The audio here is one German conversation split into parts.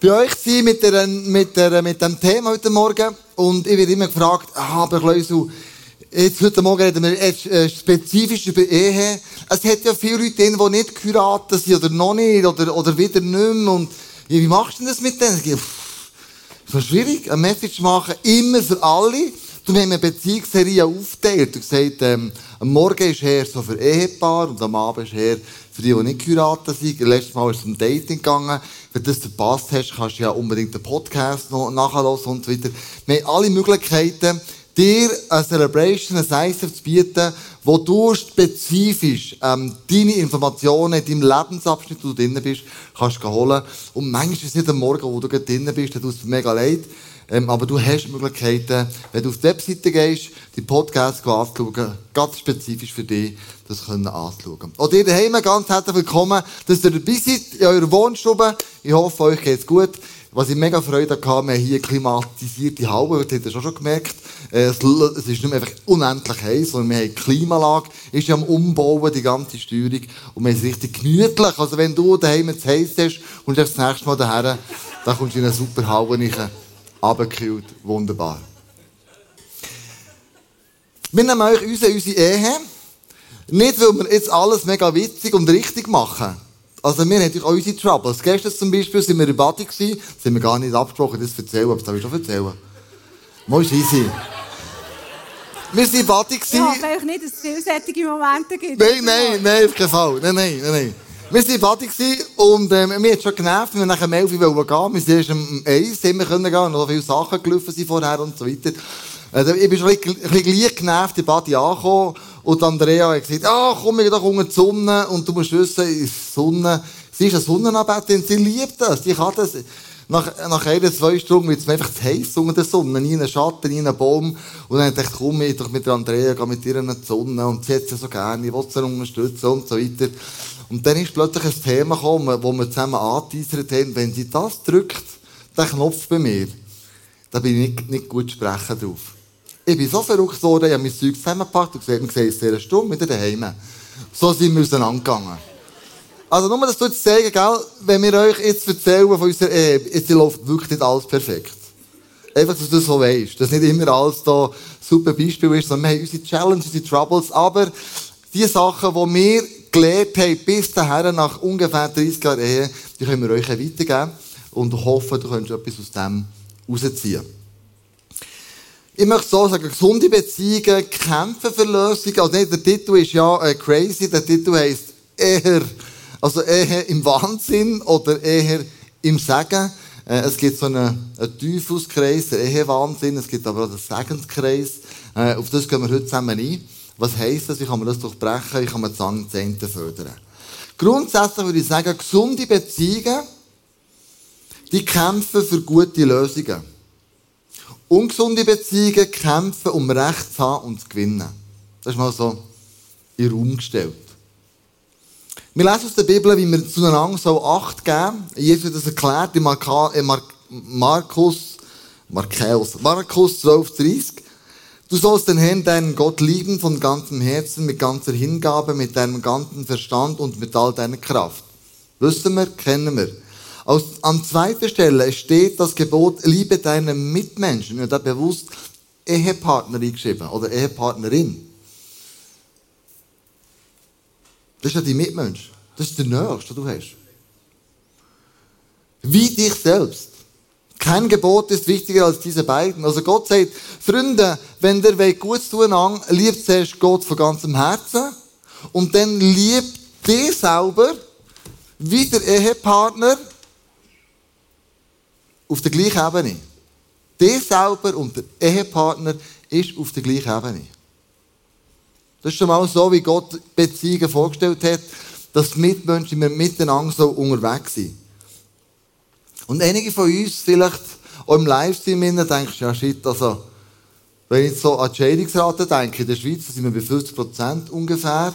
bei euch sein mit, der, mit, der, mit dem Thema heute Morgen. Und ich werde immer gefragt, ah, aber Kleusel, jetzt heute Morgen reden wir jetzt, äh, spezifisch über Ehe. Es hat ja viele Leute drin, die nicht geheiratet sind oder noch nicht oder, oder wieder nicht mehr. Und ja, wie machst du denn das mit denen? Es ist schwierig, eine Message machen, immer für alle. Du hast eine Beziehungsserie aufgeteilt. Du gesagt, ähm, am Morgen ist her so für Ehepaar und am Abend ist her für die, die nicht geheiratet sind. Letztes Mal ist es um Dating gegangen. Wenn du das verpasst hast, kannst du ja unbedingt den Podcast noch nachhören und so weiter. Wir haben alle Möglichkeiten, dir eine Celebration, ein Eisen zu bieten, wo du spezifisch ähm, deine Informationen in deinem Lebensabschnitt, wo du drin bist, kannst holen. Und manchmal ist es nicht am Morgen, wo du drin bist, dann tut es mega leid. Ähm, aber du hast Möglichkeiten, wenn du auf die Webseite gehst, die Podcasts anzuschauen, ganz spezifisch für dich, das können anzuschauen. Und ihr daheim ganz herzlich willkommen, dass ihr dabei seid in eurer Wohnstube. Ich hoffe, euch geht's gut. Was ich mega Freude hatte, wir haben hier klimatisierte Haube, das habt ihr schon gemerkt. Äh, es ist nicht mehr einfach unendlich heiß, sondern wir haben Klimalage, ist ja am Umbauen, die ganze Steuerung, und wir es richtig gemütlich. Also wenn du daheim zu heiß hast und das nächste Mal daher, dann kommst du in eine super Haube rein abgekühlt. Wunderbar. Wir nehmen euch unsere, unsere Ehe. Nicht, weil wir jetzt alles mega witzig und richtig machen. Also, wir haben natürlich auch unsere Troubles. Gestern zum Beispiel sind wir in Badi gewesen. Das haben wir gar nicht abgesprochen, das zu erzählen. Aber das darf ich schon erzählen. Mal ist easy. Wir sind in Badi gewesen. Ja, weil nicht, dass es vielseitige Momente gibt. Nein, nein, nein, auf keinen Fall. Nein, nein, nein, nein. Wir waren Badi und ähm, mir hat schon genervt, wir nachher um 11 Uhr gehen. Wir sind erst um 1 Uhr gehen und noch viele Sachen gelaufen sind vorher und so weiter. Also, ich bin schon ein bisschen gleich genervt in Badi angekommen und Andrea hat gesagt, ah, komm, ich doch unter die Sonne und du musst wissen, die Sonne, sie ist eine Sonnenanbeterin, sie liebt das, sie kann das. Nach, nach einer, zwei Stunden wird es mir einfach zu heiß unter der Sonne. Nie einen Schatten, nie einen Baum. Und dann dachte ich, komm, ich doch mit der Andrea, gehe mit ihr in die Sonne. Und sie hat sie so gerne, ich will sie unterstützen und so weiter. Und dann ist plötzlich ein Thema gekommen, wo wir zusammen angeteasert haben, wenn sie das drückt, den Knopf bei mir, dann bin ich nicht, nicht gut sprechen drauf. Ich bin so verrückt worden, ich habe mein Zeug zusammengepackt und gesagt, wir sehen uns sehr stumm wieder daheim. So sind wir auseinandergegangen. Also nur, dass du jetzt sagen, gell, wenn wir euch jetzt erzählen von unserer Ehe, jetzt läuft wirklich nicht alles perfekt. Einfach, dass du das so weißt. Dass nicht immer alles da super Beispiel ist, sondern wir haben unsere Challenges, unsere Troubles, aber die Sachen, die wir gelernt haben, bis dahin, nach ungefähr 30 Jahren Ehe, die können wir euch weitergeben und hoffen, du könntest etwas aus dem rausziehen. Ich möchte so sagen, gesunde Beziehungen kämpfen für Lösungen. Also nicht, der Titel ist ja äh, crazy, der Titel heisst eher, also eher im Wahnsinn oder eher im Segen. Äh, es gibt so einen, einen Teufelskreis, der Ehewahnsinn, es gibt aber auch den Segenskreis. Äh, auf das gehen wir heute zusammen ein. Was heisst das? Wie kann man das durchbrechen? Wie kann man Zahnzähne fördern? Grundsätzlich würde ich sagen, gesunde Beziehungen, die kämpfen für gute Lösungen. Ungesunde Beziehungen kämpfen, um Recht zu haben und zu gewinnen. Das ist mal so in den Raum gestellt. Wir lesen aus der Bibel, wie wir zueinander so Acht geben. Jesus hat das erklärt in Markus, Markus, Markus 12, 30. Du sollst den Herrn, deinen Gott lieben von ganzem Herzen, mit ganzer Hingabe, mit deinem ganzen Verstand und mit all deiner Kraft. Wissen wir, kennen wir. Aus, an zweiter Stelle steht das Gebot, liebe deine Mitmenschen. Und da bewusst Ehepartnerin geschrieben oder Ehepartnerin. Das ist ja die Mitmensch. Das ist der Nächste, den du hast. Wie dich selbst. Kein Gebot ist wichtiger als diese beiden. Also Gott sagt, Freunde, wenn der gut tun an, liebt zuerst Gott von ganzem Herzen und dann liebt dich selber wie der Ehepartner auf der gleichen Ebene. Dich selber und der Ehepartner ist auf der gleichen Ebene. Das ist schon mal so, wie Gott Beziehungen vorgestellt hat, dass die Mitmenschen miteinander so unterwegs sind. Und einige von uns vielleicht auch im Livestream denken, ja shit, also, wenn ich so an die Scheidungsrate denke, in der Schweiz sind wir bei 50 Prozent ungefähr.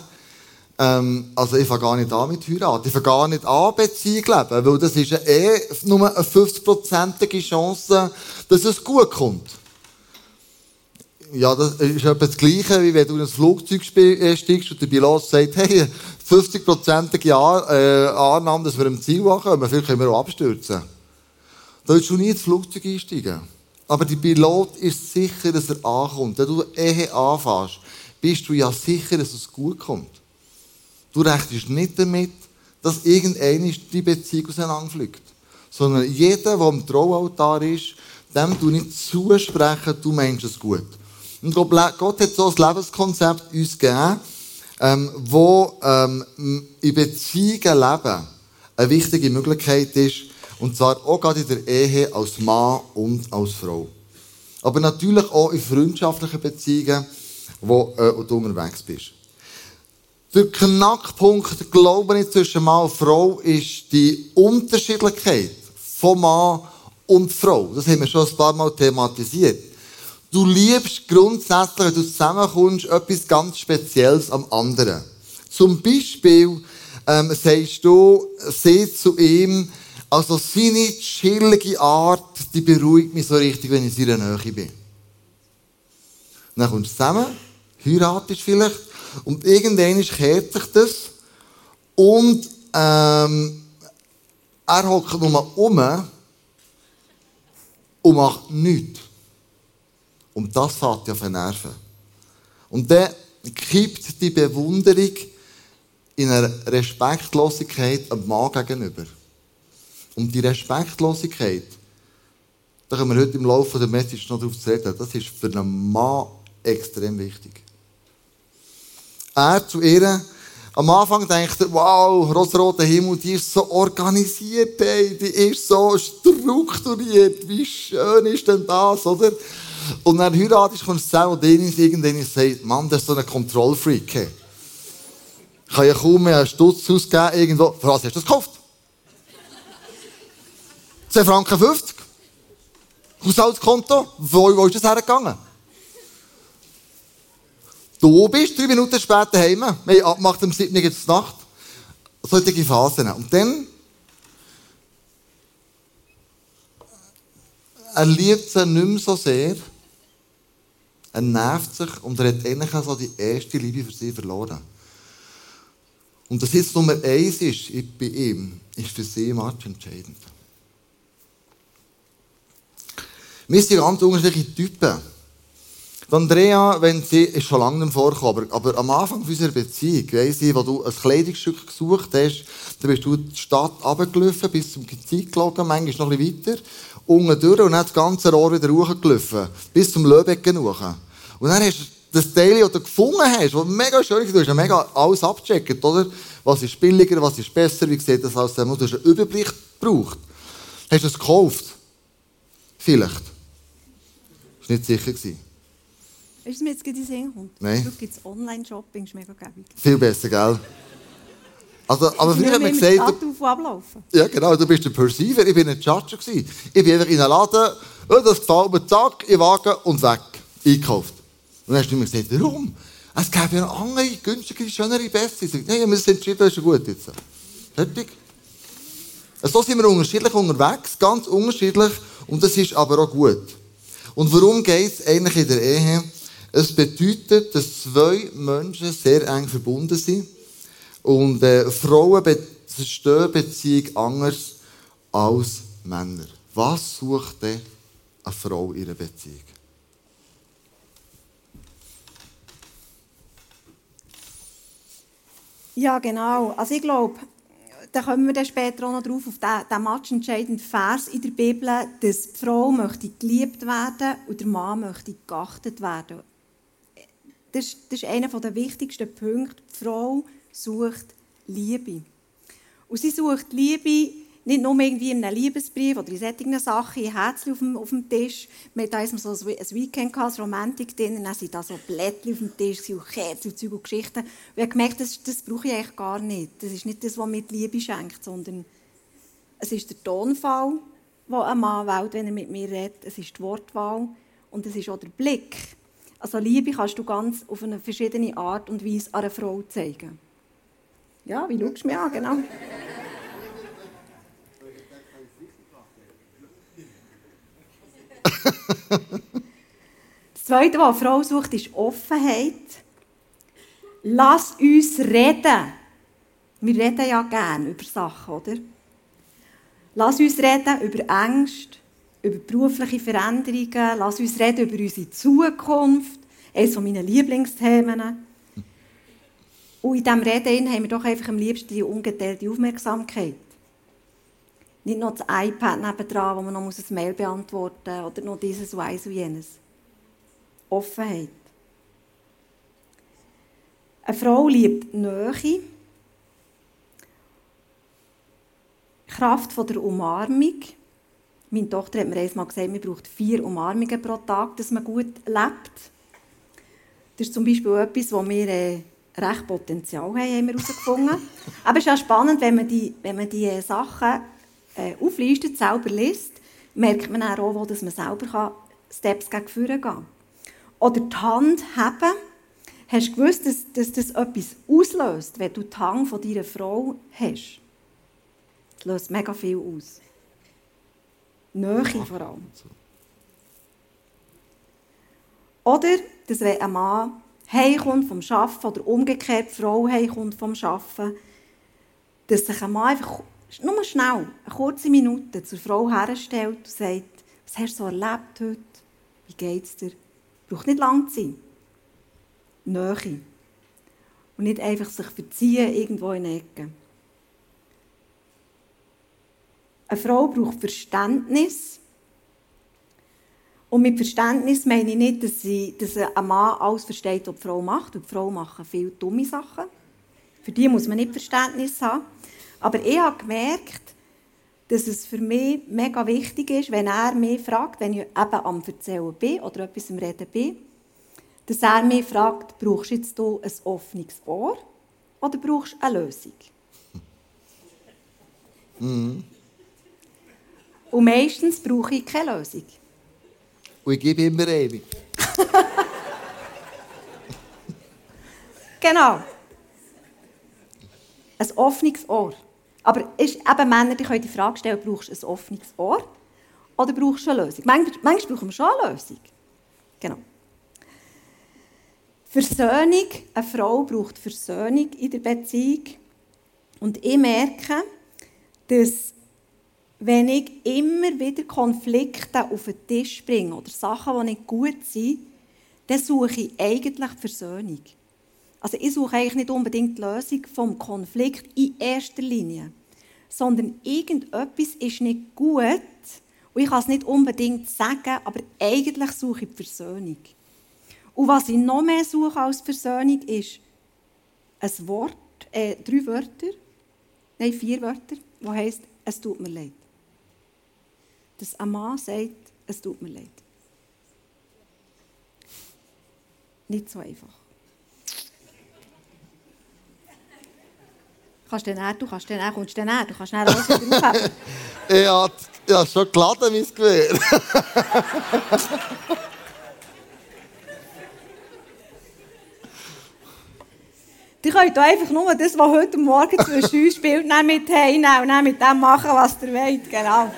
Ähm, also ich fange gar nicht an mit heiraten. Ich fange gar nicht an Beziehung leben, weil das ist eh nur eine 50-prozentige Chance, dass es gut kommt. Ja, das ist etwa das Gleiche, wie wenn du in ein Flugzeug äh, steigst und der Pilot sagt, hey, 50-prozentige äh, Annahme, dass wir im Ziel ankommen, vielleicht können wir auch abstürzen. Willst du nie ins Flugzeug einsteigen. Aber der Pilot ist sicher, dass er ankommt. Wenn du Ehe anfängst, bist du ja sicher, dass es gut kommt. Du rechnest nicht damit, dass irgendeiner die Beziehung auseinanderfliegt. Sondern jeder, der am Traualtar ist, dem du nicht zusprechen, du meinst es gut. Und Gott hat so ein Lebenskonzept uns gegeben, ähm, wo ähm, in Beziehungen leben eine wichtige Möglichkeit ist, und zwar auch gerade in der Ehe als Mann und als Frau. Aber natürlich auch in freundschaftlichen Beziehungen, wo äh, du unterwegs bist. Der Knackpunkt, glaube ich, zwischen Mann und Frau ist die Unterschiedlichkeit von Mann und Frau. Das haben wir schon ein paar Mal thematisiert. Du liebst grundsätzlich, wenn du zusammenkommst, etwas ganz Spezielles am anderen. Zum Beispiel ähm, sagst du, seh zu ihm, also seine chillige Art, die beruhigt mich so richtig, wenn ich in seiner Nähe bin. Dann kommst du zusammen, heiratest vielleicht, und irgendwann kehrt sich das und ähm, er hockt nur um und macht nichts. Und das fährt ja vernerven. Und dann kippt die Bewunderung in einer Respektlosigkeit am Mann gegenüber. Und die Respektlosigkeit, da können wir heute im Laufe der Message noch darauf reden, das ist für einen Mann extrem wichtig. Er zu ihr, am Anfang denkt er, wow, rosaroter Himmel, die ist so organisiert, ey, die ist so strukturiert, wie schön ist denn das, oder? Und dann heiratest, kommst du zusammen und Dennis irgendwann sagt, Mann, das ist so ein Kontrollfreak. Kann ja kaum mehr einen Stutz ausgeben irgendwo. Für was hast du das gekauft? 10 Franken 50. Haushaltskonto. Wo, wo ist das hergegangen? Du bist drei Minuten später heim. Wir haben abgemacht, am 7. Uhr Nacht. Solche Phasen. Und dann er liebt sie nicht mehr so sehr. Er nervt sich und er hat eigentlich so die erste Liebe für sie verloren. Und dass jetzt Nummer eins ist bei ihm, ist für sie entscheidend. Wir sind ganz unterschiedliche Typen. Die Andrea, wenn sie, ist schon lange nicht vorgekommen, aber, aber am Anfang unserer Beziehung, weiss ich, wo du ein Kleidungsstück gesucht hast, dann bist du die Stadt runtergelaufen, bis zum Zeit gelogen, manchmal noch bisschen weiter, unten durch und dann das ganze Rohr wieder hochgelaufen, bis zum Löbecken hoch. Und dann hast du das Teil, das du gefunden hast, das mega schön ist, du hast mega alles abgecheckt, oder? Was ist billiger, was ist besser, wie sieht das aus? Du hast einen Überblick gebraucht. Hast du es gekauft? Vielleicht. Das war nicht sicher. Gewesen. Weißt du, mir jetzt gerade in Sinn kommt? Nein. Du gibt Online-Shopping, ist mega gäbig. Viel besser, gell? Also, aber früher hat man gesagt... Auf ablaufen. Ja, genau, du bist der Perceiver, ich bin ein Judge. Ich bin einfach in einen Laden, oh, das gefällt mir, zack, in Wagen und weg. Einkauft. Und dann hast du mir gesagt, warum? Es gäbe ja noch andere, günstigere, schönere, bessere. Ich sage, nein, wir sind entschieden, das ist gut jetzt. Fertig. So sind wir unterschiedlich unterwegs, ganz unterschiedlich. Und das ist aber auch gut. Und warum geht es eigentlich in der Ehe? Es bedeutet, dass zwei Menschen sehr eng verbunden sind. Und äh, Frauen zerstören Beziehung anders als Männer. Was sucht denn eine Frau in ihrer Beziehung? Ja, genau. Also ich glaube, da kommen wir dann später auch noch drauf, auf den, den matchentscheidenden Vers in der Bibel, dass die Frau möchte geliebt werden und der Mann möchte geachtet werden das, ist, das ist einer der wichtigsten Punkte. Die Frau sucht Liebe. Und sie sucht Liebe nicht nur irgendwie in einem Liebesbrief oder in solchen Sachen, in Herzchen auf dem, auf dem Tisch. Wir hatten so ein Weekend, gehabt, Romantik drin, dann sind da so Blättchen auf dem Tisch und Kerzen und Zeug und Geschichten. Und ich habe gemerkt, das, das brauche ich eigentlich gar nicht. Das ist nicht das, was mir Liebe schenkt, sondern es ist der Tonfall, den ein Mann wählt, wenn er mit mir redet. Es ist die Wortwahl und es ist auch der Blick. Also Liebe kannst du ganz auf eine verschiedene Art und Weise einer Frau zeigen. Ja, wie schaust du mich an, genau. Das Zweite, was eine Frau sucht, ist Offenheit. Lass uns reden. Wir reden ja gerne über Sachen, oder? Lass uns reden über Ängste, über berufliche Veränderungen, lass uns reden über unsere Zukunft, eines meiner Lieblingsthemen. Und in diesem Reden haben wir doch einfach am liebsten die ungeteilte Aufmerksamkeit. Nicht noch das iPad nebendran, wo man noch ein Mail beantworten muss, oder noch dieses eins und jenes. Offenheit. Eine Frau liebt Nähe, Kraft von der Umarmung. Meine Tochter hat mir einmal gesagt, man braucht vier Umarmungen pro Tag, dass man gut lebt. Das ist zum Beispiel etwas, wo wir äh, recht Potenzial haben, haben wir herausgefunden. Aber es ist auch spannend, wenn man die, wenn man die Sachen äh, auflistet, selber liest, merkt man auch, wo dass man selber kann Steps gegen vorne gehen kann. Oder die Hand haben. Hast du gewusst, dass, dass das etwas auslöst, wenn du die Hand von deiner Frau hast? Das löst mega viel aus. Nähe vor allem. Oder, dass wenn ein Mann heimkommt vom Arbeiten oder umgekehrt die Frau heimkommt vom Arbeiten, dass sich ein Mann einfach nur schnell, eine kurze Minute zur Frau herstellt und sagt, was hast du so erlebt heute? Wie geht es dir? Braucht nicht lang zu sein. Nähe. Und nicht einfach sich verziehen irgendwo in Ecke. Eine Frau braucht Verständnis. Und mit Verständnis meine ich nicht, dass, sie, dass ein Mann alles versteht, was die Frau macht. Und die Frau machen viele dumme Sachen. Für die muss man nicht Verständnis haben. Aber ich habe gemerkt, dass es für mich mega wichtig ist, wenn er mich fragt, wenn ich eben am Erzählen bin oder etwas am Reden bin, dass er mich fragt, brauchst du jetzt ein offenes Ohr oder brauchst du eine Lösung? Mhm. Und meistens brauche ich keine Lösung. Und ich gebe immer eine. genau. Ein offenes Ohr. Aber ist eben Männer, die können die Frage stellen, brauchst du ein offenes Ohr oder brauchst du eine Lösung? Manchmal, manchmal brauchen wir schon eine Lösung. Genau. Versöhnung. Eine Frau braucht Versöhnung in der Beziehung. Und ich merke, dass wenn ich immer wieder Konflikte auf den Tisch bringe oder Sachen, die nicht gut sind, dann suche ich eigentlich Versöhnung. Also ich suche eigentlich nicht unbedingt die Lösung vom Konflikt in erster Linie, sondern irgendetwas ist nicht gut und ich kann es nicht unbedingt sagen, aber eigentlich suche ich die Versöhnung. Und was ich noch mehr suche als Versöhnung ist ein Wort, äh, drei Wörter, nein, vier Wörter, wo heißt es tut mir leid dass ein Mann sagt, es tut mir leid. Nicht so einfach. Kannst du dann, du kannst dann, kommst dann du kannst dann alles wieder aufheben. ich habe ja, schon geladen, mein Gewehr. Die könnt einfach nur das, was heute Morgen zwischen uns spielt, nicht mit heimnehmen und mit dem machen, was ihr wollt. Genau.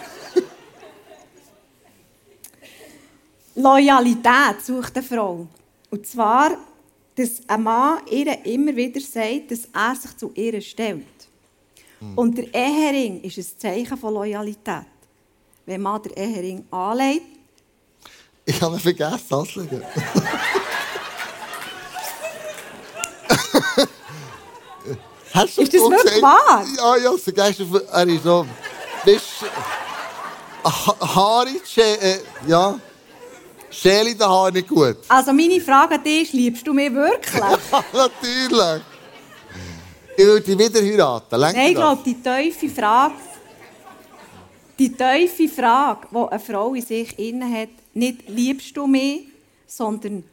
Loyalität sucht eine Frau. Und zwar, dass ein Mann ihr immer wieder sagt, dass er sich zu ihr stellt. Mhm. Und der Ehering ist ein Zeichen von Loyalität. Wenn man den Ehering anlegt. Ich habe vergessen anzulegen. Hast du ist das wirklich wahr? Ja, ja, vergessen. Er ist so... Haare, äh, ja... Schäle in den Haaren nicht gut. Also meine Frage an dich ist, liebst du mich wirklich? ja, natürlich. Ich würde dich wieder heiraten. Lenk Nein, ich glaube, die tiefe Frage, die tiefe Frage, die eine Frau in sich inne hat, nicht liebst du mich, sondern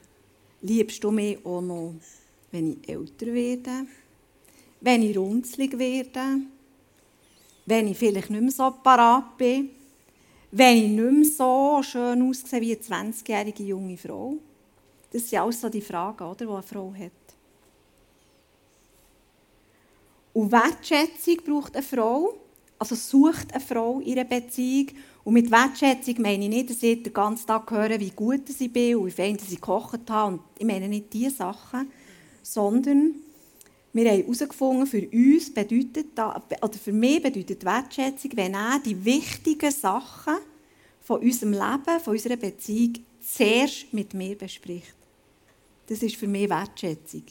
liebst du mich auch noch, wenn ich älter werde, wenn ich runzlig werde, wenn ich vielleicht nicht mehr so parat bin wenn ich nicht mehr so schön aussehe wie eine 20-jährige junge Frau? Das sind alles so die Fragen, oder, die eine Frau hat. Und Wertschätzung braucht eine Frau, also sucht eine Frau ihre Beziehung. Und mit Wertschätzung meine ich nicht, dass ich den ganzen Tag höre, wie gut ich bin und wie fein ich gekocht habe. Ich meine nicht diese Sachen, sondern Wir haben herausgefunden, für uns bedeutet oder für mich bedeutet Wertschätzung, wenn er die wichtigen Sachen von unserem Leben, von unserer Beziehung zuerst mit mir bespricht. Das ist für mich Wertschätzung.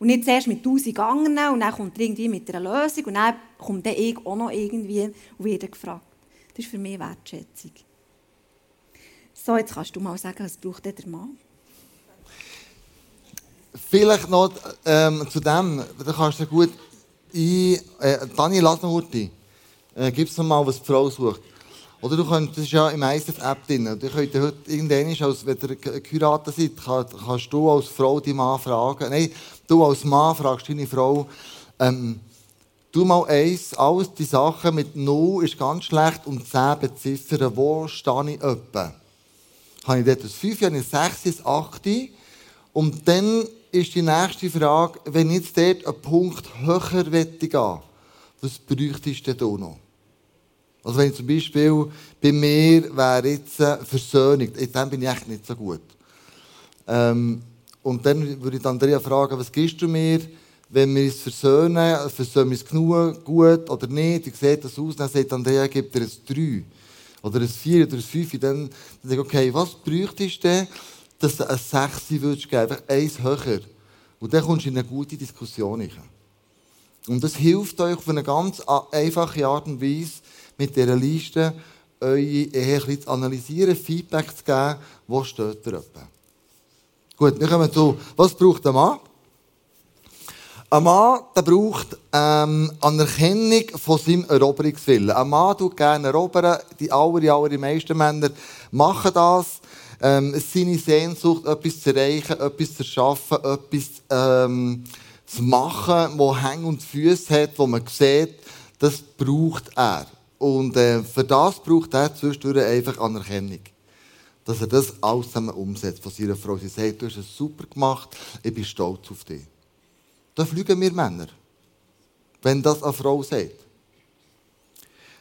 Und nicht zuerst mit tausend anderen und dann kommt er irgendwie mit einer Lösung und dann kommt dann ich auch noch irgendwie und wird gefragt. Das ist für mich Wertschätzung. So, jetzt kannst du mal sagen, was braucht der Mann? Vielleicht noch ähm, zu dem, da kannst du gut ein... Äh, Daniel, lass noch kurz äh, Gib noch mal, was die Frau sucht. Oder du könntest, das ist ja im ISF-App drin, du könntest heute irgendwann, als, wenn ihr geheiratet seid, kannst du als Frau die Mann fragen, nein, du als Mann fragst deine Frau, ähm, du mal eins, alles die Sachen mit 0 ist ganz schlecht und 10 beziffern, wo stehe ich etwa? Habe ich dort ein 5, habe ich 6, ein 8? Und dann ist die nächste Frage, wenn ich jetzt dort einen Punkt höher gehen was bräuchtest du denn noch? Also wenn zum Beispiel bei mir wäre jetzt Versöhnung, in dem bin ich echt nicht so gut. Ähm, und dann würde ich Andrea fragen, was gibst du mir, wenn wir uns versöhnen, versöhnen wir uns genug, gut oder nicht, wie sieht das aus? Dann sagt Andrea, gibt dir ein 3 oder ein 4 oder ein 5. Dann, dann sage ich, okay, was bräuchtest du denn, dass du ein 6 würdest geben, einfach eins höher. Und dann kommst du in eine gute Diskussion rein. Und das hilft euch auf eine ganz einfache Art und Weise, mit dieser Liste eure Ehe zu analysieren, Feedback zu geben, wo steht ihr etwa. Gut, wir kommen zu, was braucht ein Mann? Ein Mann der braucht ähm, Anerkennung von seinem Eroberungswillen. Ein Mann tut gerne erobern. Die aller, aller meisten Männer machen das. Ähm, seine Sehnsucht, etwas zu erreichen, etwas zu schaffen, etwas ähm, zu machen, das Hänge und Füße hat, wo man sieht, das braucht er. Und äh, für das braucht er zwischendurch einfach Anerkennung. Dass er das alles zusammen umsetzt von seiner Frau. Sie sagt, du hast es super gemacht, ich bin stolz auf dich. Da fliegen wir Männer, wenn das eine Frau sagt.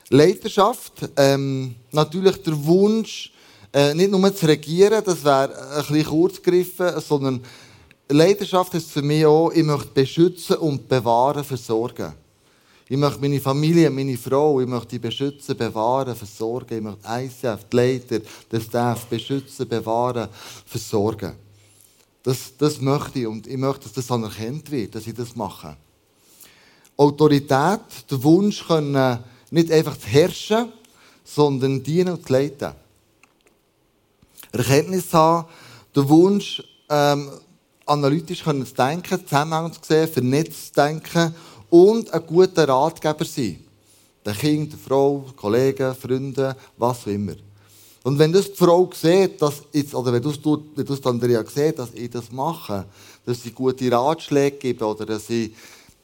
Leiterschaft, ähm, natürlich der Wunsch, äh, nicht nur zu regieren, das wäre ein bisschen kurz gegriffen, sondern Leiterschaft ist für mich auch, ich möchte beschützen und bewahren, versorgen. Ich möchte meine Familie, meine Frau, ich möchte die beschützen, bewahren, versorgen. Ich möchte ICF, die Leiter, den Staff beschützen, bewahren, versorgen. Das, das möchte ich und ich möchte, dass das anerkannt wird, dass ich das mache. Autorität, der Wunsch, können nicht einfach zu herrschen, sondern dienen und zu leiten. Erkenntnis haben, der Wunsch, ähm, analytisch zu denken, Zusammenhang zu sehen, vernetzt zu denken und ein guter Ratgeber sein. Der Kind, der Frau, Kollegen, Freunde, was auch immer. Und wenn das die Frau sieht, dass jetzt, oder wenn du es Andrea sieht, dass ich das mache, dass sie gute Ratschläge geben oder dass sie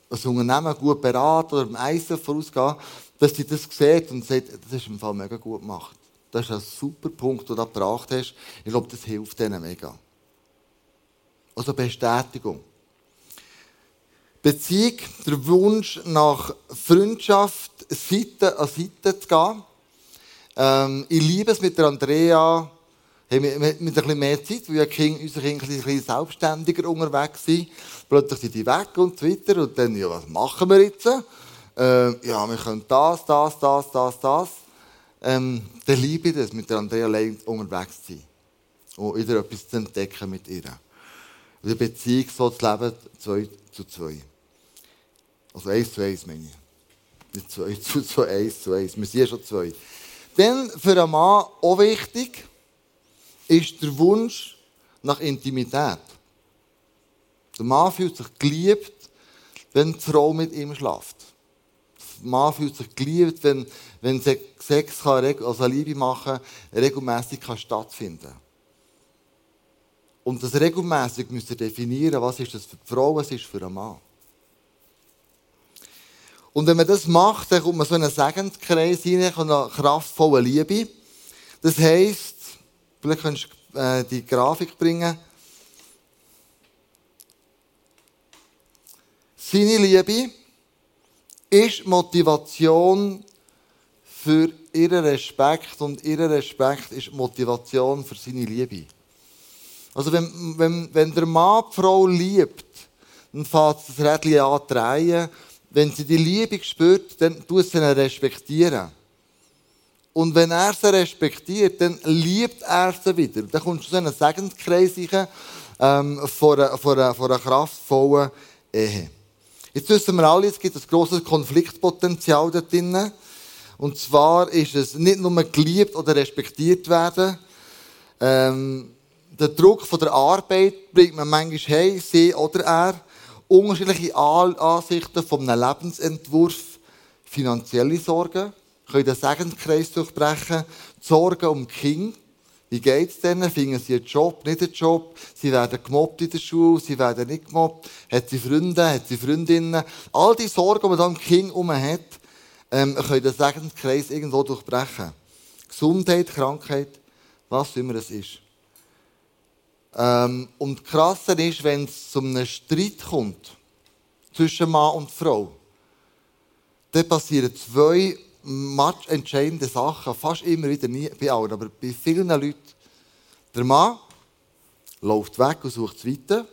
das Unternehmen gut beraten oder im Eisen vorausgehen, dass sie das sieht und sagt, das ist im Fall mega gut gemacht. Das ist ein super Punkt, den du da gebracht hast. Ich glaube, das hilft ihnen mega. Also Bestätigung. Beziehung, der Wunsch nach Freundschaft, Seite an Seite zu gehen. Ähm, ich liebe es mit der Andrea, hey, mit, mit, ein bisschen mehr Zeit, weil ja Kind, unsere Kinder ein bisschen selbstständiger unterwegs sind. Plötzlich sind die weg und so weiter. Und dann, ja, was machen wir jetzt? Ähm, ja, wir können das, das, das, das, das. Ähm, dann liebe ich das, mit der Andrea allein unterwegs zu sein. Und wieder etwas zu entdecken mit ihr. Und eine Beziehung so zu leben, zwei zu zwei. Also eins zu eins meine ich. Nicht zwei zu zwei, eins zu eins. Wir sind ja schon zwei. Dann für einen Mann auch wichtig ist der Wunsch nach Intimität. Der Mann fühlt sich geliebt, wenn die Frau mit ihm schläft. Mann fühlt sich geliebt, wenn, wenn Sex kann, also Liebe machen regelmäßig kann stattfinden Und das regelmäßig müsst ihr definieren, was ist das für die Frau, was ist für einen Mann. Und wenn man das macht, dann kommt man so in einen Segenskreis rein, eine kraftvolle Liebe. Das heisst, vielleicht kannst du äh, die Grafik bringen. Seine Liebe ist Motivation für ihren Respekt und ihr Respekt ist Motivation für seine Liebe. Also wenn, wenn, wenn der Mann die Frau liebt, dann fängt das Rädchen an zu drehen. Wenn sie die Liebe spürt, dann tut sie ihn respektieren. Und wenn er sie respektiert, dann liebt er sie wieder. Dann kommst du zu einem Segenskreis ähm, von, einer, von, von einer kraftvollen Ehe. Jetzt wissen wir alle, es gibt ein grosses Konfliktpotenzial da drinnen. Und zwar ist es nicht nur geliebt oder respektiert werden. Ähm, der Druck von der Arbeit bringt man manchmal hey, sie oder er. Unterschiedliche Ansichten von einem Lebensentwurf. Finanzielle Sorgen können den Segenskreis durchbrechen. Sorgen um Kinder. Wie geht es denen? Finden sie einen Job, nicht einen Job? Sie werden gemobbt in der Schule, sie werden nicht gemobbt. Hat sie Freunde, hat sie Freundinnen? All die Sorgen, die man dann Kind herum hat, ähm, können den Segenskreis irgendwo durchbrechen. Gesundheit, Krankheit, was immer es ist. Ähm, und krasser ist, wenn es zu einem Streit kommt zwischen Mann und Frau, dann passieren zwei entscheidende Sachen, fast immer wieder, nie bei allen, aber bei vielen Leuten. Der Mann läuft weg und sucht es weiter.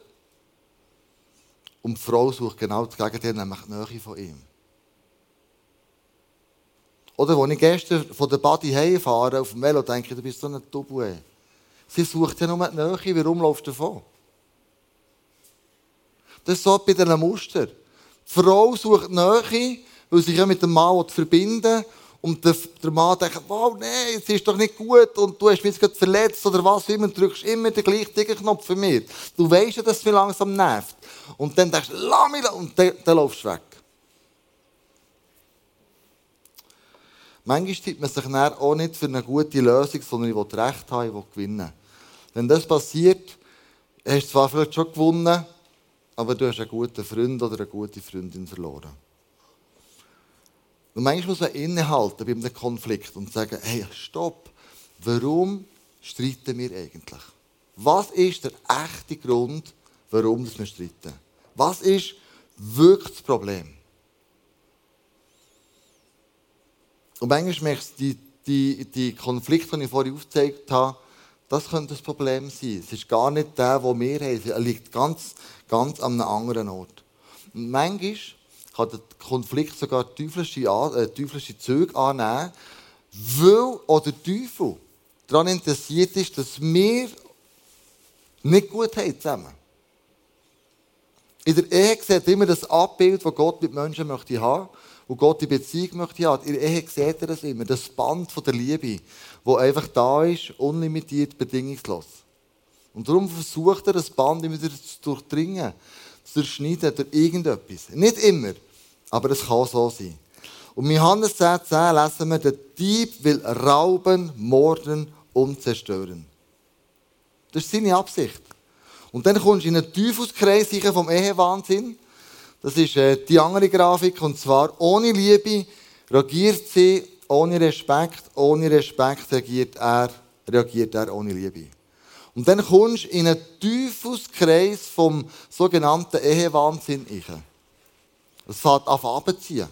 Und die Frau sucht genau das Gegenteil, nämlich die Nähe von ihm. Oder als ich gestern von der Body heimfahre auf dem Velo, denke ich, du bist so ein Double. Sie sucht ja nur die Nähe, warum läufst du davon? Das ist so bei diesen Muster. Die Frau sucht die Nähe, weil sich ja mit dem Mann verbinden und der, Mann denkt, wow, nein, es ist doch nicht gut und du hast mich jetzt verletzt oder was immer und drückst immer den gleichen Knopf für mich. Du weißt ja, dass es mich langsam nervt. Und dann denkst du, lass mich und dann, dann laufst du weg. Manchmal tut man sich auch nicht für eine gute Lösung, sondern ich will Recht haben, ich will gewinnen. Wenn das passiert, hast du zwar vielleicht schon gewonnen, aber du hast einen guten Freund oder eine gute Freundin verloren. Und manchmal muss man innehalten bei einem Konflikt und sagen, hey, stopp, warum streiten wir eigentlich? Was ist der echte Grund, warum wir streiten? Was ist wirklich das Problem? Und manchmal merkst du, die, die, die Konflikte, die ich vorhin aufgezeigt habe, das könnte das Problem sein. Es ist gar nicht der, den wir haben. Er liegt ganz, ganz an einem anderen Ort. Und manchmal kann der Konflikt sogar teuflische, äh, teuflische Züge annehmen, weil auch der Teufel daran interessiert ist, dass wir nicht gut haben zusammen. In der Ehe sieht immer das Abbild, das Gott mit Menschen möchte haben, wo Gott die Beziehung möchte haben. In der Ehe sieht er das immer, das Band von der Liebe, wo einfach da ist, unlimitiert, bedingungslos. Und darum versucht er, das Band immer wieder zu durchdringen zu durchschneiden durch irgendetwas. Nicht immer, aber es kann so sein. Und in Johannes 10, 10 lesen wir, der Dieb will rauben, morden und zerstören. Das ist seine Absicht. Und dann kommst du in einen Teufelskreis vom Ehewahnsinn. Das ist äh, die andere Grafik. Und zwar ohne Liebe reagiert sie, ohne Respekt, ohne Respekt reagiert er, reagiert er ohne Liebe. Und dann kommst du in einen Teufelskreis vom sogenannten Ehewahnsinn. Es fängt an abzuziehen.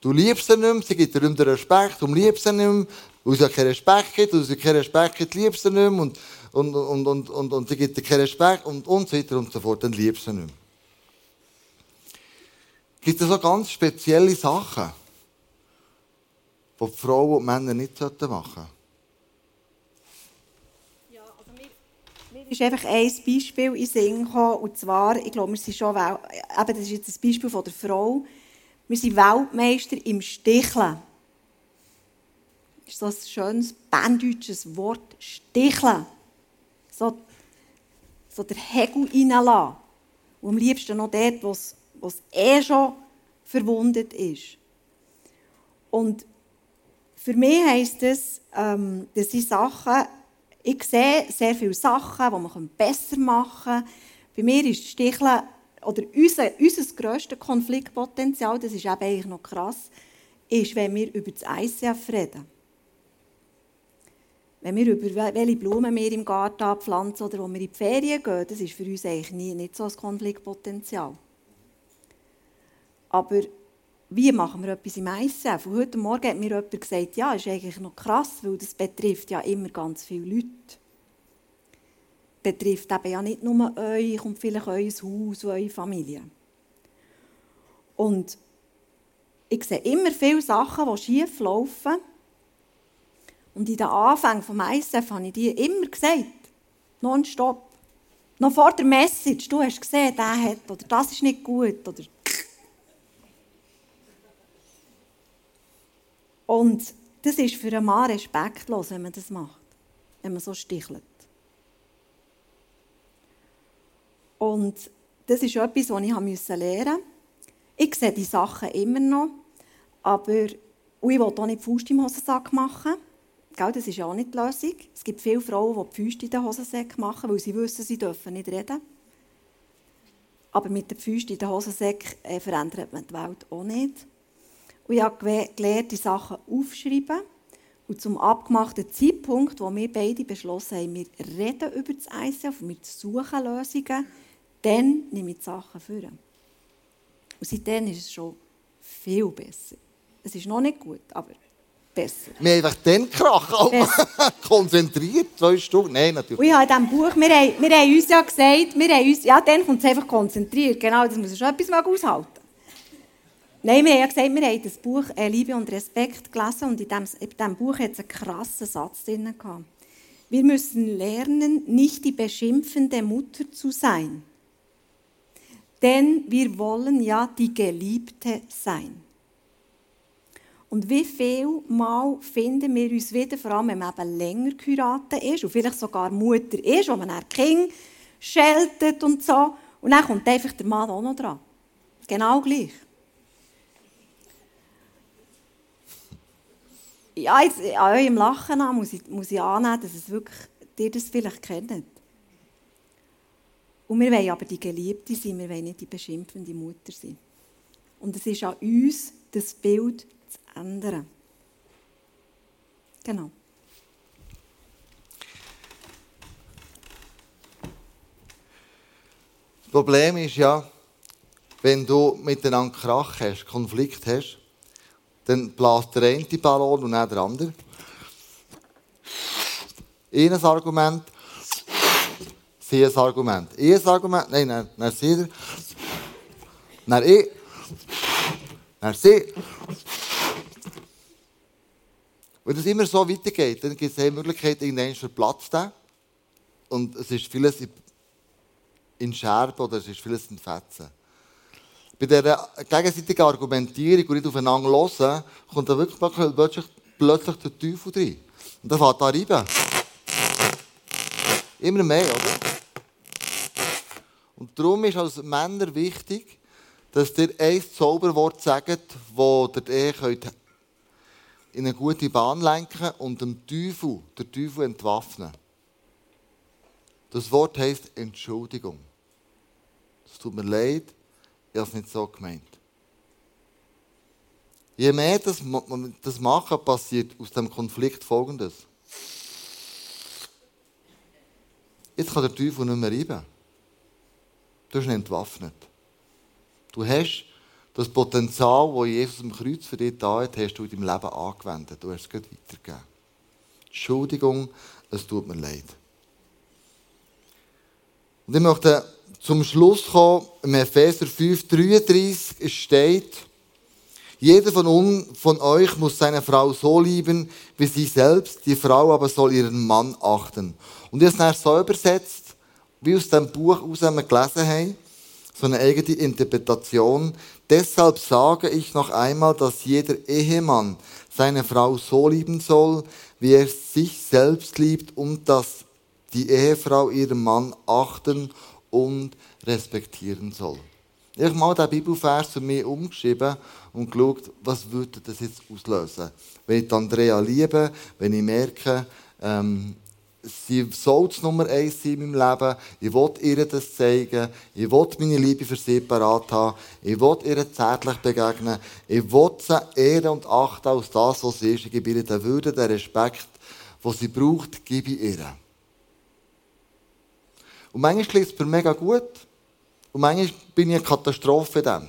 Du liebst sie nicht mehr, sie gibt dir nicht mehr Respekt, du liebst sie nicht mehr, weil sie keinen Respekt gibt, weil sie keinen Respekt gibt, liebst sie nicht mehr und, und, und, und, und, und sie gibt dir keinen Respekt und, und so weiter und so fort, dann liebst du sie nicht mehr. Gibt es so ganz spezielle Sachen, die, die Frauen und Männer nicht machen sollten? Mir ist einfach ein Beispiel in Sinn gekommen, und zwar, ich glaube, wir sind schon, eben, das ist jetzt ein Beispiel von der Frau, wir sind Weltmeister im Sticheln. Das ist so ein schönes, banddeutsches Wort, Sticheln. So, so der Hegel reinlassen. Und am liebsten noch dort, wo es eh schon verwundet ist. Und für mich heisst das, ähm, das sind Sachen, ich sehe sehr viele Sachen, die man besser machen kann. Bei mir ist Sticheln, oder unser, unser grösstes Konfliktpotenzial, das ist eben eigentlich noch krass, ist, wenn wir über das ICF reden. Wenn wir über welche Blumen wir im Garten abpflanzen oder wo wir in die Ferien gehen, das ist für uns eigentlich nie, nicht so ein Konfliktpotenzial. Aber wie machen wir etwas im ICF? Und heute Morgen hat mir jemand gesagt, ja, ist eigentlich noch krass, weil das betrifft ja immer ganz viele Leute. betrifft eben ja nicht nur euch und vielleicht euer Haus und eure Familie. Und ich sehe immer viele Sachen, die schief laufen. Und in den Anfängen vom ISF habe ich dir immer gesagt, nonstop. Noch vor der Message, du hast gesehen, der hat, oder das ist nicht gut, oder... Und das ist für einen Mann respektlos, wenn man das macht, wenn man so stichelt. Und das ist etwas, was ich lernen musste. Ich sehe die Sachen immer noch, aber ich will auch nicht die Faust im Hosensack machen. Das ist ja auch nicht die Lösung. Es gibt viele Frauen, die die Füße in den Hosensack machen, weil sie wissen, sie dürfen nicht reden. Aber mit den Füßen in den Hosensack äh, verändert man die Welt auch nicht. Und ich habe gelernt, die Sachen aufschreiben. Und zum abgemachten Zeitpunkt, wo wir beide beschlossen haben, wir reden über das ICF, wir suchen Lösungen, dann nehme ich die Sachen vor. Und seitdem ist es schon viel besser. Es ist noch nicht gut, aber besser. Wir haben einfach den Krach konzentriert, zwei Stunden. Nein, natürlich. Und ja, in diesem Buch, wir haben, wir haben uns ja gesagt, wir haben uns, ja, dann kommt es einfach konzentriert. Genau, das muss ich schon etwas mal aushalten. Nein, wir haben ja gesagt, wir haben das Buch äh, Liebe und Respekt gelesen und in diesem, Buch hat es einen krassen Satz drin. Wir müssen lernen, nicht die beschimpfende Mutter zu sein. Denn wir wollen ja die Geliebte sein. Und wie viel Mal finden wir uns wieder, vor allem wenn man eben länger geheiratet ist und vielleicht sogar Mutter ist, wo man ein Kind scheltet und so. Und dann kommt einfach der Mann auch noch dran. Genau gleich. Ja, jetzt, an eurem Lachen an muss ich, muss ich annehmen, dass es wirklich, ihr das vielleicht kennt. Und wir wollen aber die Geliebte sein, wir wollen nicht die beschimpfende Mutter sein. Und es ist an uns, das Bild ändern. Genau. Das Problem ist ja, wenn du miteinander Krach hast, Konflikt hast, dann bläst der eine Ballon und dann der andere. Eines Argument, sie ein Argument. Ein Argument, nein, dann, dann sie, dann ich, dann sie. Wenn es immer so weitergeht, dann gibt es eine Möglichkeit, irgendwann verplatzt der. Und es ist vieles in Scherben oder es ist vieles in Fetzen. Bei dieser gegenseitigen Argumentierung und nicht aufeinander hören, kommt dann wirklich plötzlich, plötzlich der Teufel rein. Und dann fährt da rein. Immer mehr, oder? Und darum ist als Männer wichtig, dass ihr ein Zauberwort sagt, das ihr könnt in eine gute Bahn lenken und dem Teufel, der Teufel entwaffnen. Das Wort heißt Entschuldigung. Es tut mir leid, ich habe es nicht so gemeint. Je mehr das, das machen, passiert aus dem Konflikt Folgendes. Jetzt kann der Teufel nicht mehr reiben. Du bist entwaffnet. Du hast das Potenzial, das Jesus am Kreuz für dich da hat, hast du in deinem Leben angewendet. Du hast es gerade weitergegeben. Entschuldigung, es tut mir leid. Und ich möchte zum Schluss kommen, im Epheser 5, 33 steht, jeder von, uns, von euch muss seine Frau so lieben wie sich selbst, die Frau aber soll ihren Mann achten. Und ich habe es so übersetzt, wie aus dem Buch aus wir gelesen haben, so eine eigene Interpretation. Deshalb sage ich noch einmal, dass jeder Ehemann seine Frau so lieben soll, wie er sich selbst liebt und dass die Ehefrau ihren Mann achten und respektieren soll. Ich habe mal den Bibelvers für mich umgeschrieben und geschaut, was würde das jetzt auslösen. Wenn ich Andrea liebe, wenn ich merke, ähm, sie soll das Nummer eins sein in meinem Leben. Ich will ihr das zeigen. Ich will meine Liebe für sie parat haben. Ich will ihr zärtlich begegnen. Ich will sie ehren und achten als das, was sie ist. Ich gebe ihr den Würde, den Respekt, den sie braucht, gebe ich ihr. Und manchmal klingt es mir mega gut. Und manchmal bin ich eine Katastrophe dann.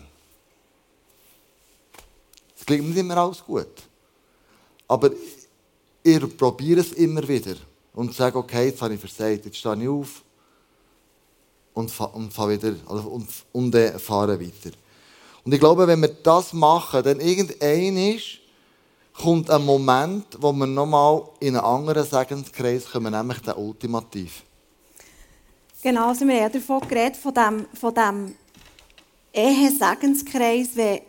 Es klingt nicht immer alles gut. Aber ich probiere es immer wieder und sage, okay, jetzt habe ich versagt, jetzt stehe ich auf, und, und, fahren, wieder, also, und, und äh, fahren weiter. Und ich glaube, wenn wir das machen, dann irgendein ist, kommt ein Moment, wo wir nochmal in einen anderen Segenskreis kommen, nämlich den Ultimativ. Genau, also wir haben davon geredet, von dem, von dem Ehe-Segenskreis, wenn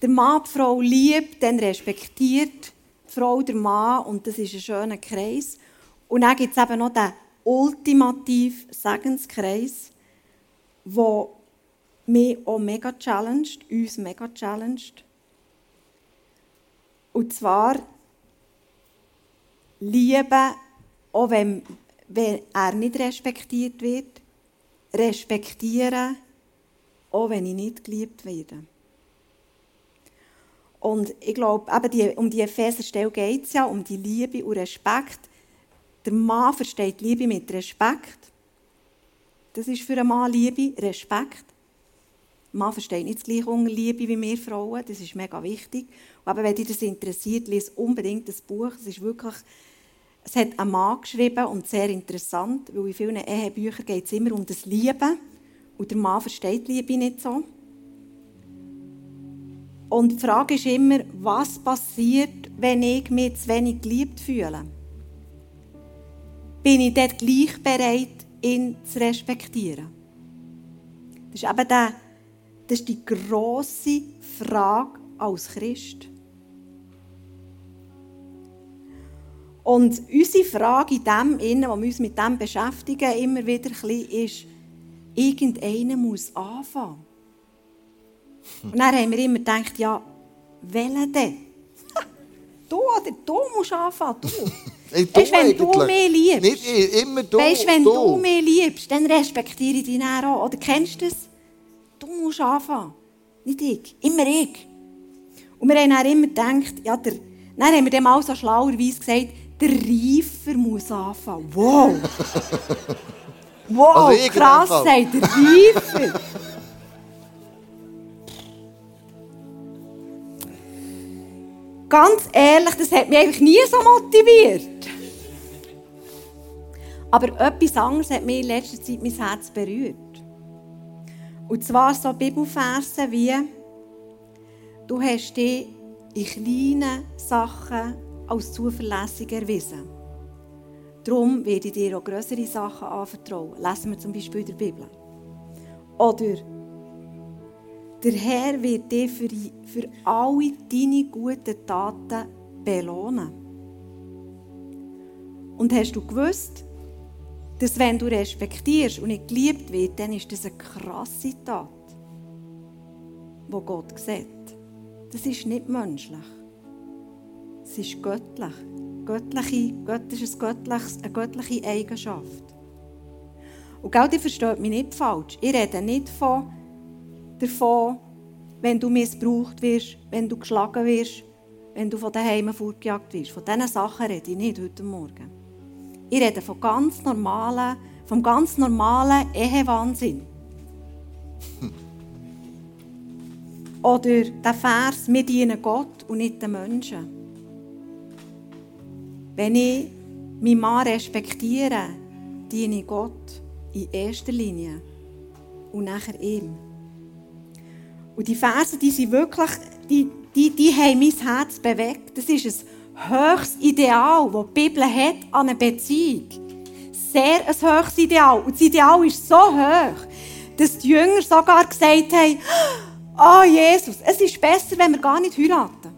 der Mann die Frau liebt, dann respektiert die Frau den Mann und das ist ein schöner Kreis. Und dann gibt es eben noch den ultimativ Segenskreis, der mich auch mega challenged, uns mega challenged. Und zwar Liebe, auch wenn, wenn er nicht respektiert wird, respektieren, auch wenn ich nicht geliebt werde. Und ich glaube, eben die, um die Epheserstelle geht es ja, um die Liebe und Respekt. Der Mann versteht Liebe mit Respekt. Das ist für einen Mann Liebe, Respekt. Mann versteht nicht das gleiche Liebe wie wir Frauen, das ist mega wichtig. Aber wenn dich das interessiert, lese unbedingt das Buch. Es ist wirklich, es hat ein Mann geschrieben und sehr interessant, weil in vielen Ehebüchern geht es immer um das Lieben und der Mann versteht Liebe nicht so. Und die Frage ist immer, was passiert, wenn ich mich zu wenig geliebt fühle? Bin ich dort gleich bereit, ihn zu respektieren? Das ist eben der das ist die grosse Frage als Christ. Und unsere Frage in dem Innen, wo wir uns mit dem beschäftigen, immer wieder ein bisschen, ist, irgendeiner muss anfangen. Und dann haben wir immer gedacht, ja, welcher denn? du oder du musst anfangen, du. Hey, du weißt, wenn du mich liebst, nicht ich, immer du, weißt, wenn du. du mich liebst, dann respektiere ich dich auch. Oder kennst du das? Du musst anfangen. Nicht ich. Immer ich. Und wir haben dann immer gedacht, ja, der, dann haben wir dem auch so schlauerweise gesagt, der Reifer muss anfangen. Wow! Wow, also krass, sagt der Reifer. Ganz ehrlich, das hat mich eigentlich nie so motiviert. Aber etwas anderes hat mir in letzter Zeit mein Herz berührt. Und zwar so Bibelverse wie Du hast dich in kleinen Sachen als zuverlässig erwiesen. Darum werde ich dir auch größere Sachen anvertrauen. Lesen wir zum Beispiel in der Bibel. Oder der Herr wird dich für, für alle deine guten Taten belohnen. Und hast du gewusst, dass wenn du respektierst und nicht geliebt wird, dann ist das eine krasse Tat, wo Gott sieht. Das ist nicht menschlich. Es ist göttlich. Göttliche, Gott ist ein eine göttliche Eigenschaft. Und Gott, ihr versteht mich nicht falsch. Ich rede nicht von, davon, wenn du missbraucht wirst, wenn du geschlagen wirst, wenn du von daheim fortgejagt wirst. Von diesen Sachen rede ich nicht heute Morgen. Ich rede von ganz normalen, vom ganz normalen Ehewahnsinn. Oder der Vers, wir dienen Gott und nicht den Menschen. Wenn ich meinen Mann respektiere, diene ich Gott in erster Linie und nachher ihm. Und die Verse, die sind wirklich, die, die, die haben mein Herz bewegt. Das ist ein höchstes Ideal, das die Bibel hat an eine Beziehung. Sehr ein höchstes Ideal. Und das Ideal ist so hoch, dass die Jünger sogar gesagt haben, oh Jesus, es ist besser, wenn wir gar nicht heiraten.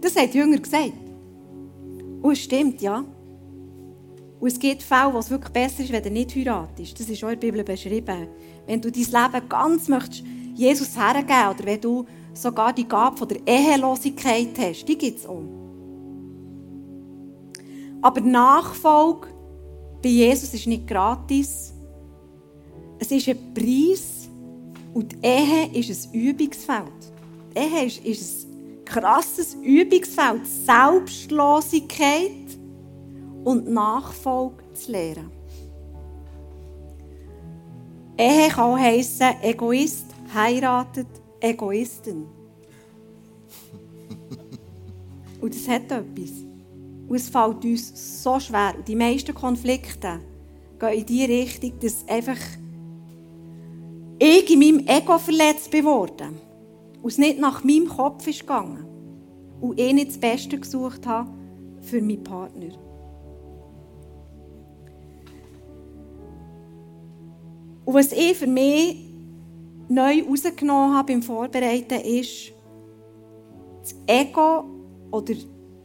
Das haben die Jünger gesagt. Und es stimmt, ja. Und es gibt Fälle, wo es wirklich besser ist, wenn du nicht heiratest. Das ist auch in der Bibel beschrieben. Wenn du dein Leben ganz möchtest Jesus hergeben oder wenn du sogar die Gabe von der Ehelosigkeit hast, die gibt es auch. Aber Nachfolge bei Jesus ist nicht gratis. Es ist ein Preis und die Ehe ist ein Übungsfeld. Die Ehe ist, ist ein krasses Übungsfeld. Selbstlosigkeit und Nachfolge zu lernen. Ehe kann auch heissen, Egoist heiratet Egoisten. Und das hat etwas. Und es fällt uns so schwer. Und die meisten Konflikte gehen in die Richtung, dass einfach ich in meinem Ego verletzt geworden und es nicht nach meinem Kopf ist gegangen und ich nicht das Beste gesucht habe für meinen Partner. Und was ich für mich neu herausgenommen habe beim Vorbereiten ist, das Ego oder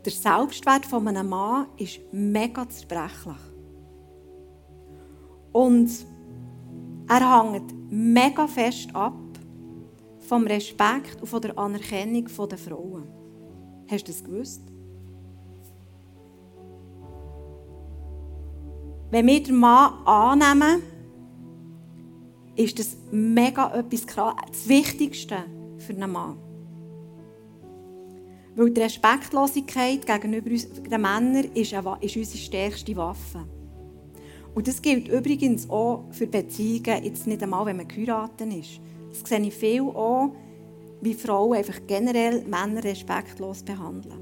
der Selbstwert von einem Mann ist mega zerbrechlich. Und er hängt mega fest ab vom Respekt und von der Anerkennung der Frauen. Hast du das gewusst? Wenn wir den Mann annehmen, ist das mega etwas das Wichtigste für einen Mann. Weil die Respektlosigkeit gegenüber den Männern ist, ist unsere stärkste Waffe. Und das gilt übrigens auch für Beziehungen, jetzt nicht einmal, wenn man geheiratet ist. Das sehe ich viel auch, wie Frauen einfach generell Männer respektlos behandeln.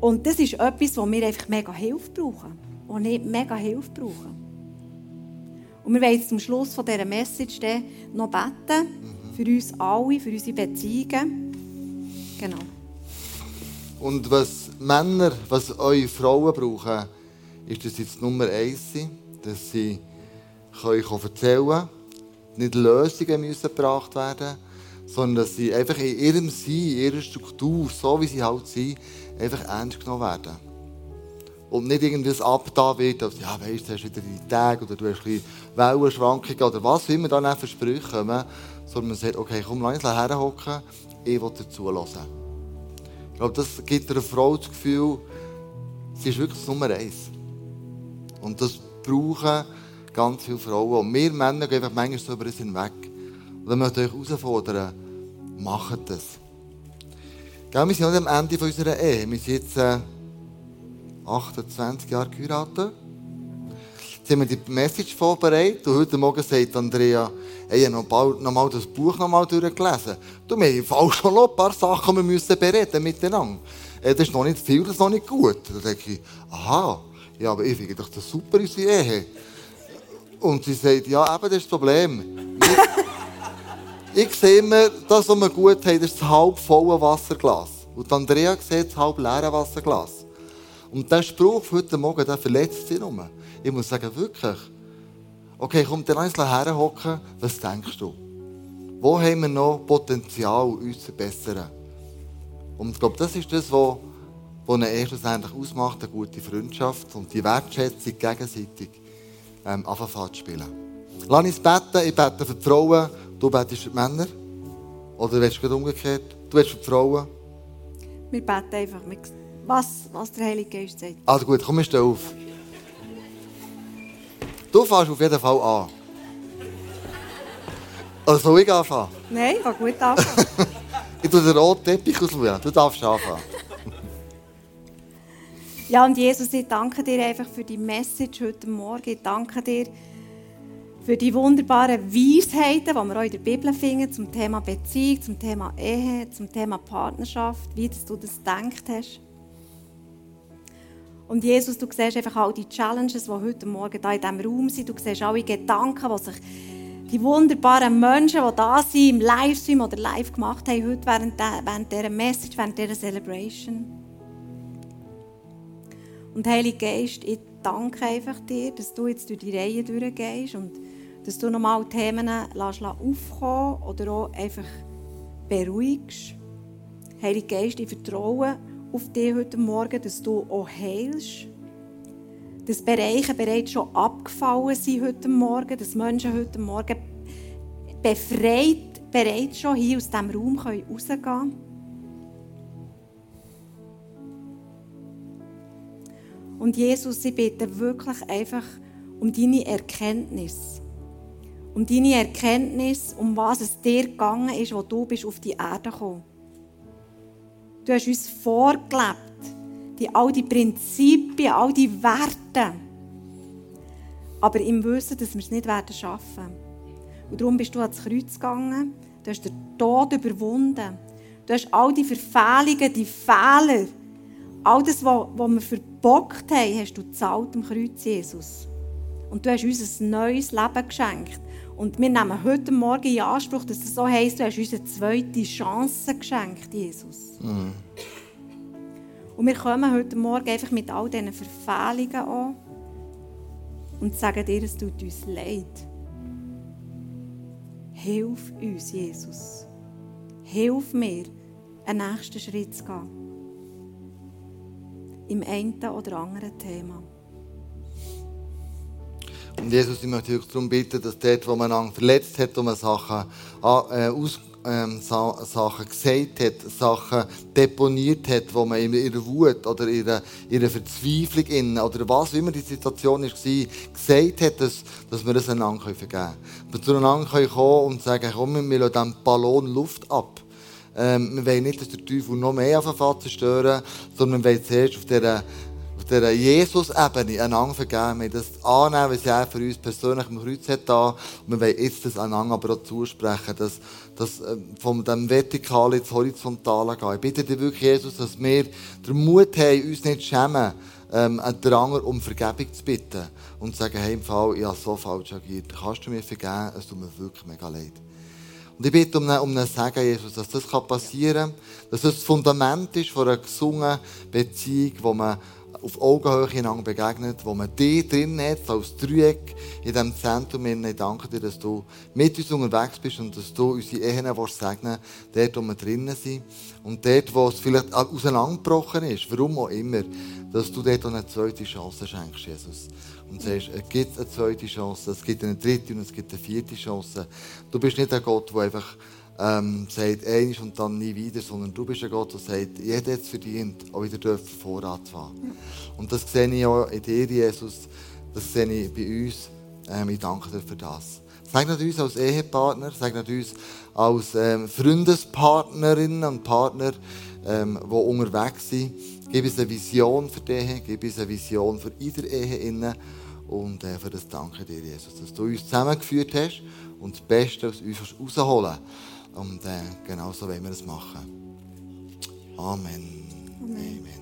Und das ist etwas, wo wir einfach mega Hilfe brauchen. Wo nicht mega Hilfe brauchen. Und wir wollen jetzt zum Schluss von dieser Message noch beten. Für uns alle, für unsere Beziehungen. Genau. Und was Männer, was eure Frauen brauchen, ist, dass sie jetzt Nummer eins sind, dass sie euch erzählen können, nicht Lösungen müssen gebracht werden sondern dass sie einfach in ihrem Sein, in ihrer Struktur, so wie sie halt sind, einfach ernst genommen werden. Und nicht irgendwie das abgetan wird, dass, ja, weißt du, hast wieder die Tage oder du hast ein Wellenschwankungen oder was immer dann für Sprüche kommen, sondern man sagt, okay, komm, lass uns herhocken, ich will dir zuhören. Ich glaube, das gibt einer Frau das Gefühl, sie ist wirklich Nummer eins. Und das brauchen ganz viele Frauen. Und wir Männer gehen einfach manchmal so über uns hinweg. Und dann möchte ich euch herausfordern, macht das. Gell, wir sind am Ende unserer Ehe. Wir sind jetzt äh, 28 Jahre geheiratet. Jetzt haben wir die Message vorbereitet und heute Morgen sagt Andrea, ich habe noch, bald, noch mal das Buch noch mal durchgelesen. Du, wir haben schon noch ein paar Sachen, wir müssen bereden miteinander. Äh, das ist noch nicht viel, das ist noch nicht gut. Da denke ich, aha, ja, aber ich finde doch das super, unsere Ehe. Und sie sagt, ja, eben, das ist das Problem. ich, sehe immer, das, was wir gut haben, das ist das halb volle Wasserglas. Und Andrea sieht das halb leere Wasserglas. Und der Spruch von heute Morgen, der verletzt sie nur. Ich muss sagen, wirklich. Okay, komm, dann eins herhocken. Was denkst du? Wo haben wir noch Potenzial, uns zu verbessern? Und ich glaube, das ist das, was was Ehe schlussendlich ausmacht, eine gute Freundschaft und die Wertschätzung gegenseitig ähm, anfangen zu spielen. Lass uns beten. Ich bete für die Frauen, du betest für die Männer. Oder willst du umgekehrt? Du willst für die Frauen? Wir beten einfach, was, was der Heilige Geist sagt. Also gut, komm, steh auf. Du fährst auf jeden Fall an. Oder soll ich anfangen? Nein, ich kann gut anfangen. ich tue den roten Teppich auswählen. Du darfst anfangen. Ja, und Jesus, ich danke dir einfach für die Message heute Morgen. Ich danke dir für die wunderbaren Weisheiten, die wir auch in der Bibel finden, zum Thema Beziehung, zum Thema Ehe, zum Thema Partnerschaft, wie du das gedacht hast. Und Jesus, du siehst einfach all die Challenges, die heute Morgen da in diesem Raum sind. Du siehst alle Gedanken, die sich die wunderbaren Menschen, die da sind, im Livestream oder live gemacht haben, heute während dieser Message, während dieser Celebration. Und Heilige Geist, ich danke einfach dir, dass du jetzt durch die Reihe durchgehst und dass du nochmal Themen lässt aufkommen oder auch einfach beruhigst. Heilige Geist, ich vertraue auf dich heute Morgen, dass du auch heilst. Dass Bereiche bereits schon abgefallen sind heute Morgen, dass Menschen heute Morgen befreit bereits schon hier aus diesem Raum rausgehen können. Und Jesus, ich bitte wirklich einfach um deine Erkenntnis. Um deine Erkenntnis, um was es dir gegangen ist, wo du bist auf die Erde gekommen. Du hast uns vorgelebt, die, all die Prinzipien, all die Werte. Aber im Wissen, dass wir es nicht werden schaffen. Und darum bist du ans Kreuz gegangen. Du hast den Tod überwunden. Du hast all die Verfehlungen, die Fehler, all das, was wir verbockt haben, hast du zahlt am Kreuz, Jesus. Und du hast uns ein neues Leben geschenkt. Und wir nehmen heute Morgen in Anspruch, dass es so heisst, du hast uns eine zweite Chance geschenkt, Jesus. Mhm. Und wir kommen heute Morgen einfach mit all diesen Verfehlungen an und sagen dir, es tut uns leid. Hilf uns, Jesus. Hilf mir, einen nächsten Schritt zu gehen. Im einen oder anderen Thema. Und Jesus, ich möchte dich darum bitten, dass dort, wo man einander verletzt hat, wo man Sachen äh, aus, ähm, Sachen gesagt hat, Sachen deponiert hat, wo man in ihrer Wut oder ihrer, ihrer Verzweiflung in, oder was immer die Situation war, gesagt hat, dass, dass wir das einander vergeben können. Dass wir zueinander kommen und sagen, komm, wir lassen diesem Ballon Luft ab. Ähm, wir wollen nicht, dass der Teufel noch mehr auf den Vater zerstören, sondern wir wollen zuerst auf dieser der Jesus-Ebene einander vergeben. Wir das annehmen, was er für uns persönlich am Kreuz hat. Da. Und wir wollen jetzt das einander aber auch zusprechen, dass, dass äh, von dem Vertikalen ins Horizontale gehen. Ich bitte dich wirklich, Jesus, dass wir den Mut haben, uns nicht schämen, ähm, einen Drang um Vergebung zu bitten und zu sagen, hey, im Fall, ich habe so falsch agiert. Kannst du mir vergeben? Es tut mir wirklich mega leid. Und ich bitte um einen, um einen Segen, Jesus, dass das passieren kann, dass das das Fundament ist von einer gesungenen Beziehung, wo man auf Augenhöhe einander begegnet, wo man dich drin hat, als Dreieck in diesem Zentrum. Ich danke dir, dass du mit uns unterwegs bist und dass du unsere Ehen segnen willst, dort, wo wir drinnen sind. Und dort, wo es vielleicht auseinandergebrochen ist, warum auch immer, dass du dort eine zweite Chance schenkst, Jesus. Und sagst, es gibt eine zweite Chance, es gibt eine dritte und es gibt eine vierte Chance. Du bist nicht ein Gott, der einfach ähm, sagt, eins und dann nie wieder, sondern du bist ein Gott, der sagt, jeder hat es verdient, auch wieder dürfen Vorrat zu. Und das sehe ich auch in dir, Jesus, das sehe ich bei uns. Ähm, ich danke dir für das. Sag nicht uns als Ehepartner, sag nicht uns als ähm, Freundespartnerinnen und Partner, ähm, die unterwegs sind. Gib uns eine Vision für die Ehe, gib uns eine Vision für jede Ehe innen. Und äh, für das danke dir, Jesus, dass du uns zusammengeführt hast und das Beste aus uns rausholen und äh, genau so wollen wir es machen. Amen. Amen. Amen.